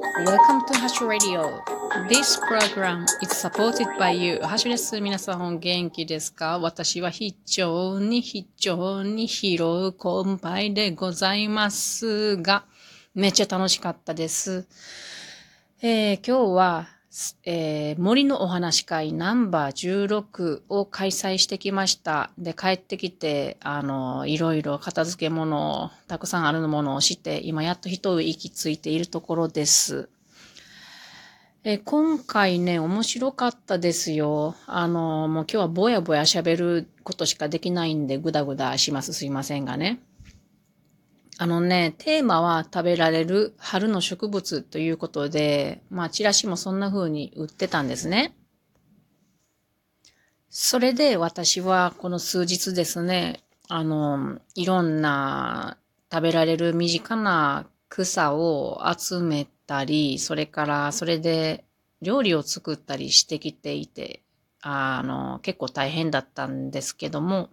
Welcome to Hash Radio. This program is supported by you. ハッシュです。皆さん元気ですか?私は非常に非常に広いコンパイでございますが、めっちゃ楽しかったです。えー、今日はえー、森のお話会ナンバー16を開催してきました。で、帰ってきて、あの、いろいろ片付け物を、たくさんあるものをして、今やっと一息ついているところです。え今回ね、面白かったですよ。あの、もう今日はぼやぼや喋ることしかできないんで、ぐだぐだします。すいませんがね。あのね、テーマは食べられる春の植物ということで、まあ、チラシもそんな風に売ってたんですね。それで私はこの数日ですね、あの、いろんな食べられる身近な草を集めたり、それからそれで料理を作ったりしてきていて、あの、結構大変だったんですけども、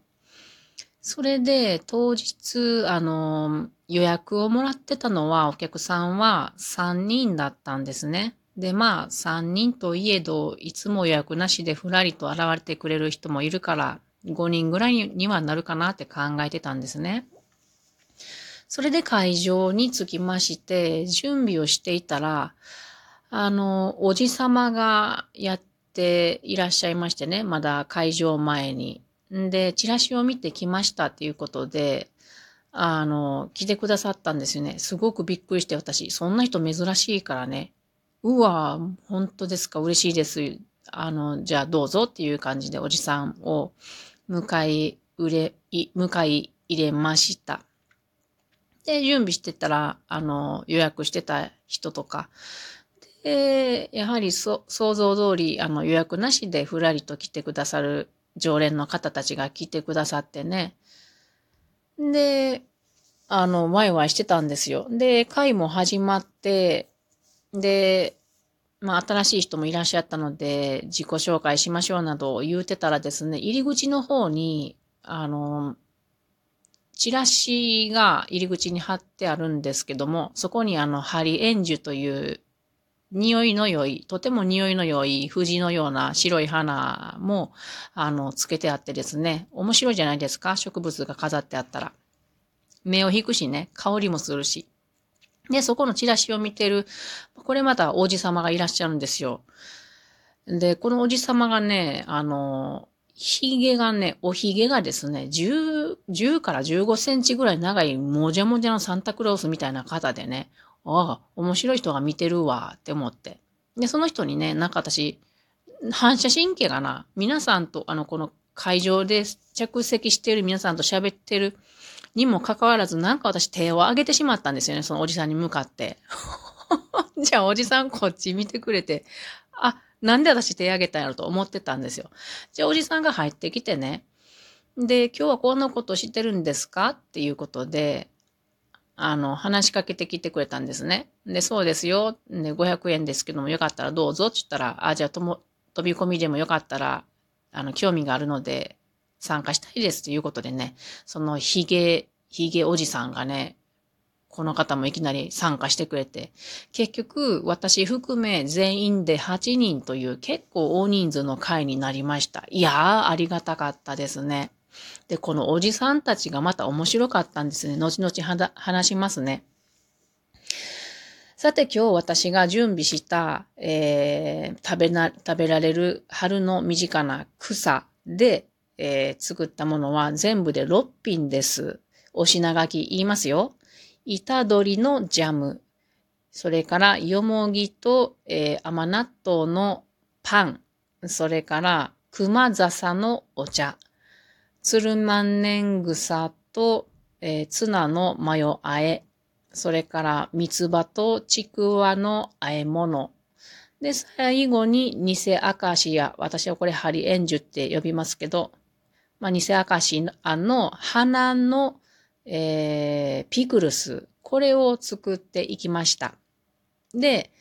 それで当日、あの、予約をもらってたのはお客さんは3人だったんですね。で、まあ3人といえど、いつも予約なしでふらりと現れてくれる人もいるから、5人ぐらいにはなるかなって考えてたんですね。それで会場に着きまして、準備をしていたら、あの、おじさまがやっていらっしゃいましてね、まだ会場前に。んで、チラシを見てきましたっていうことで、あの、来てくださったんですよね。すごくびっくりして私、そんな人珍しいからね。うわ、本当ですか、嬉しいです。あの、じゃあどうぞっていう感じでおじさんを迎え入れ、迎え入れました。で、準備してたら、あの、予約してた人とか、で、やはりそ想像通り、あの、予約なしでふらりと来てくださる常連の方たちが来てくださってね。で、あの、ワイワイしてたんですよ。で、会も始まって、で、まあ、新しい人もいらっしゃったので、自己紹介しましょうなど言うてたらですね、入り口の方に、あの、チラシが入り口に貼ってあるんですけども、そこにあの、ハリエンジュという匂いの良い、とても匂いの良い藤のような白い花も、あの、つけてあってですね、面白いじゃないですか植物が飾ってあったら。目を引くしね、香りもするし。で、そこのチラシを見てる、これまた王子様がいらっしゃるんですよ。で、このおじ様がね、あの、髭がね、お髭がですね、10、10から15センチぐらい長いもじゃもじゃのサンタクロースみたいな方でね、ああ、面白い人が見てるわって思って。で、その人にね、なんか私、反射神経がな、皆さんと、あの、この会場で着席している皆さんと喋ってるにもかかわらず、なんか私手を上げてしまったんですよね、そのおじさんに向かって。じゃあおじさんこっち見てくれて、あ、なんで私手上げたんやろと思ってたんですよ。じゃあおじさんが入ってきてね、で、今日はこんなことしてるんですか？っていうことで、あの、話しかけてきてくれたんですね。で、そうですよ。で、500円ですけども、よかったらどうぞって言ったら、あ、じゃあとも、飛び込みでもよかったら、あの、興味があるので、参加したいですということでね、そのヒゲ、ヒゲおじさんがね、この方もいきなり参加してくれて、結局、私含め全員で8人という結構大人数の会になりました。いやー、ありがたかったですね。で、このおじさんたちがまた面白かったんですね。後々話しますね。さて今日私が準備した、えー、食べな、食べられる春の身近な草で、えー、作ったものは全部で6品です。お品書き言いますよ。板鶏のジャム。それから、よもぎと、えー、甘納豆のパン。それから、熊笹のお茶。鶴万年草と、えー、ツナのマヨあえ、それから三つ葉とちくわのあえ物。で、最後に偽アシア。私はこれハリエンジュって呼びますけど、まあ、偽アシアの花の、えー、ピクルス。これを作っていきました。で、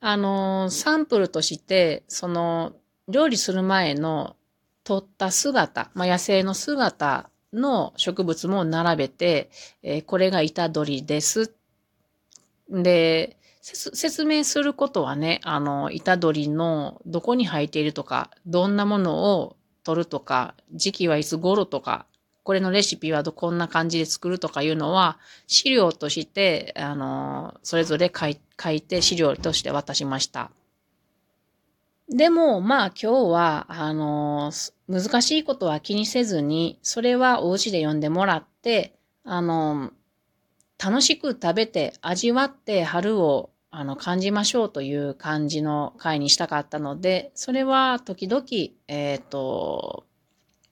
あのー、サンプルとして、その、料理する前の取った姿、まあ、野生の姿の植物も並べて、えー、これが板取りです。で、説明することはね、あの、板取のどこに生えているとか、どんなものを取るとか、時期はいつ頃とか、これのレシピはこんな感じで作るとかいうのは、資料として、あの、それぞれ書い書いて資料として渡しました。でも、まあ今日は、あの、難しいことは気にせずに、それはお家で読んでもらって、あの、楽しく食べて味わって春をあの感じましょうという感じの回にしたかったので、それは時々、えっ、ー、と、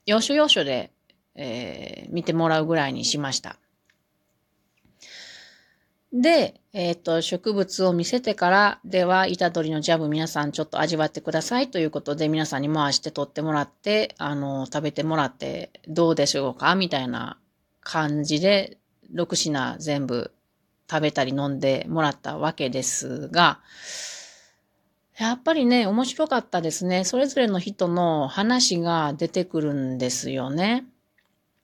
要所要所で、えー、見てもらうぐらいにしました。で、えっ、ー、と、植物を見せてから、では、板取りのジャブ皆さんちょっと味わってくださいということで、皆さんに回して取ってもらって、あの、食べてもらって、どうでしょうかみたいな感じで、6品全部食べたり飲んでもらったわけですが、やっぱりね、面白かったですね。それぞれの人の話が出てくるんですよね。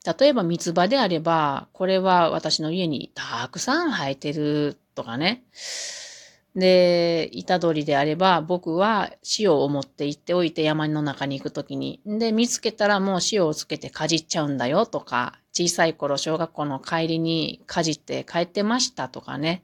例えば三つ葉であれば、これは私の家にたくさん生えてるとかね。で、板取りであれば、僕は塩を持って行っておいて山の中に行くときに。で、見つけたらもう塩をつけてかじっちゃうんだよとか、小さい頃小学校の帰りにかじって帰ってましたとかね。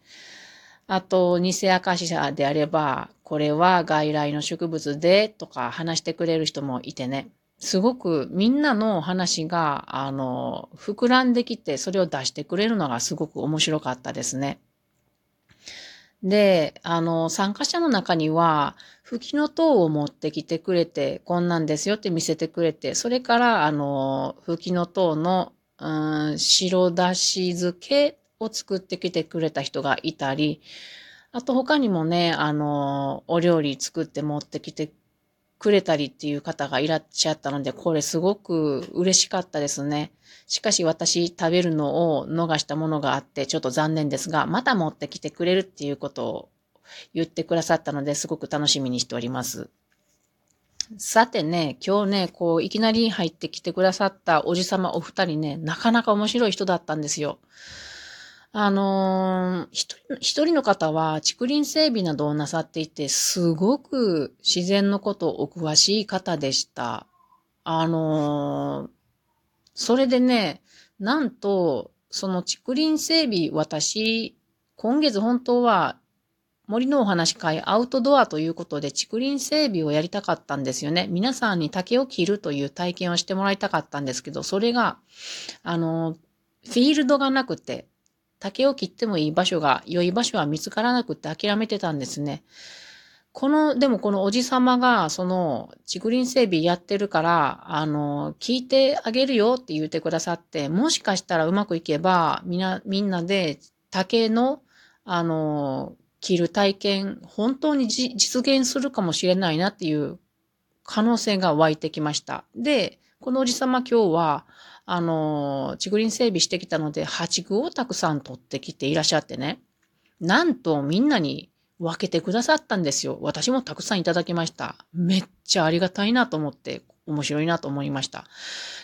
あと、偽アカシアであれば、これは外来の植物でとか話してくれる人もいてね。すごくみんなの話が、あの、膨らんできて、それを出してくれるのがすごく面白かったですね。で、あの、参加者の中には、吹きの塔を持ってきてくれて、こんなんですよって見せてくれて、それから、あの、吹きの塔の、うん、白だし漬けを作ってきてくれた人がいたり、あと他にもね、あの、お料理作って持ってきてくれたりっていう方がいらっしゃったので、これすごく嬉しかったですね。しかし私食べるのを逃したものがあってちょっと残念ですが、また持ってきてくれるっていうことを言ってくださったのですごく楽しみにしております。さてね、今日ね、こう、いきなり入ってきてくださったおじさまお二人ね、なかなか面白い人だったんですよ。あのー、一人、の方は竹林整備などをなさっていて、すごく自然のことをお詳しい方でした。あのー、それでね、なんと、その竹林整備、私、今月本当は森のお話会アウトドアということで竹林整備をやりたかったんですよね。皆さんに竹を切るという体験をしてもらいたかったんですけど、それが、あの、フィールドがなくて、竹を切ってもいい場所が、良い場所は見つからなくって諦めてたんですね。この、でもこのおじさまが、その、竹林整備やってるから、あの、聞いてあげるよって言ってくださって、もしかしたらうまくいけば、みな、みんなで竹の、あの、切る体験、本当に実現するかもしれないなっていう可能性が湧いてきました。で、このおじさま今日は、あの、竹林整備してきたので、蜂具をたくさん取ってきていらっしゃってね。なんとみんなに分けてくださったんですよ。私もたくさんいただきました。めっちゃありがたいなと思って、面白いなと思いました。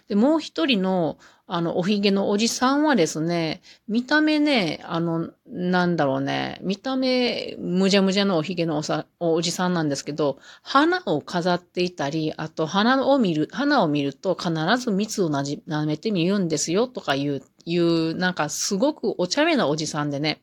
で、もう一人の、あの、おひげのおじさんはですね、見た目ね、あの、なんだろうね、見た目、むじゃむじゃのおひげのおさおじさんなんですけど、花を飾っていたり、あと花を見る、花を見ると必ず蜜をなじ、舐めてみるんですよとかいう、いう、なんかすごくお茶目なおじさんでね、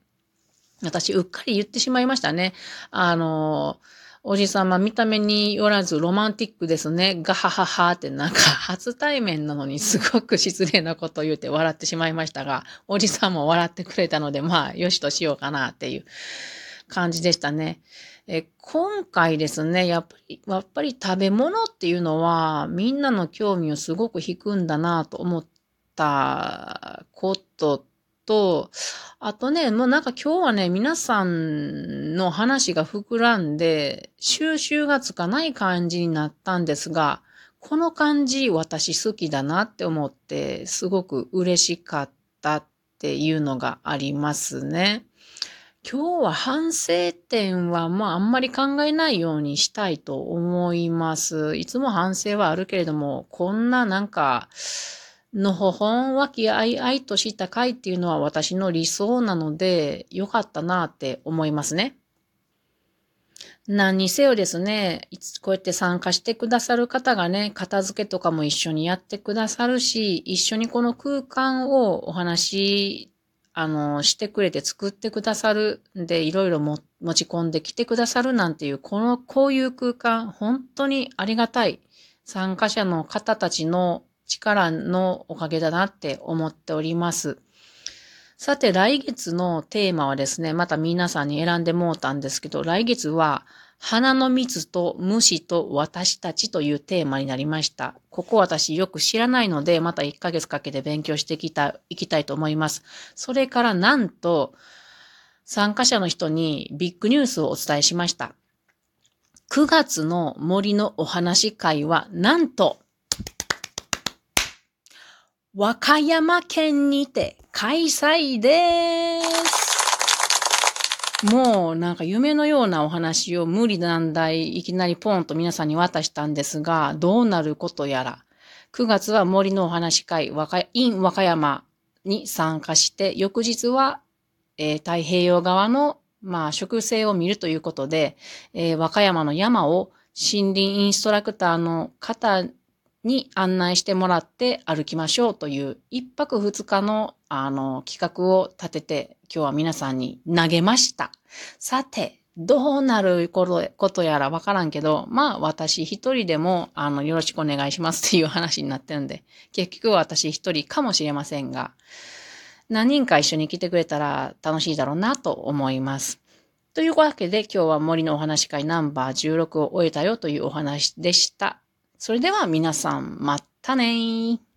私、うっかり言ってしまいましたね。あのおじさま見た目によらずロマンティックですね。ガハハハってなんか初対面なのにすごく失礼なことを言うて笑ってしまいましたが、おじさんも笑ってくれたので、まあ、よしとしようかなっていう感じでしたね。え今回ですね、やっぱり、やっぱり食べ物っていうのはみんなの興味をすごく引くんだなと思ったことと、あとね、もうなんか今日はね、皆さんの話が膨らんで、収集がつかない感じになったんですが、この感じ私好きだなって思って、すごく嬉しかったっていうのがありますね。今日は反省点はまああんまり考えないようにしたいと思います。いつも反省はあるけれども、こんななんか、のほほんわきあいあいとした会っていうのは私の理想なので、よかったなって思いますね。何にせよですね、こうやって参加してくださる方がね、片付けとかも一緒にやってくださるし、一緒にこの空間をお話、あの、してくれて作ってくださるんで、いろいろ持ち込んできてくださるなんていう、この、こういう空間、本当にありがたい。参加者の方たちの力のおかげだなって思っております。さて、来月のテーマはですね、また皆さんに選んでもうたんですけど、来月は、花の蜜と虫と私たちというテーマになりました。ここ私よく知らないので、また1ヶ月かけて勉強していきたいきたいと思います。それからなんと、参加者の人にビッグニュースをお伝えしました。9月の森のお話会は、なんと、和歌山県にて開催です。もうなんか夢のようなお話を無理難題いきなりポンと皆さんに渡したんですが、どうなることやら。9月は森のお話会、和歌 in 和歌山に参加して、翌日は、えー、太平洋側の、まあ、植生を見るということで、えー、和歌山の山を森林インストラクターの方に案内してもらって歩きましょうという一泊二日のあの企画を立てて今日は皆さんに投げました。さて、どうなることやらわからんけど、まあ私一人でもあのよろしくお願いしますっていう話になってるんで、結局私一人かもしれませんが、何人か一緒に来てくれたら楽しいだろうなと思います。というわけで今日は森のお話会ナンバー16を終えたよというお話でした。それでは皆さん、またねー。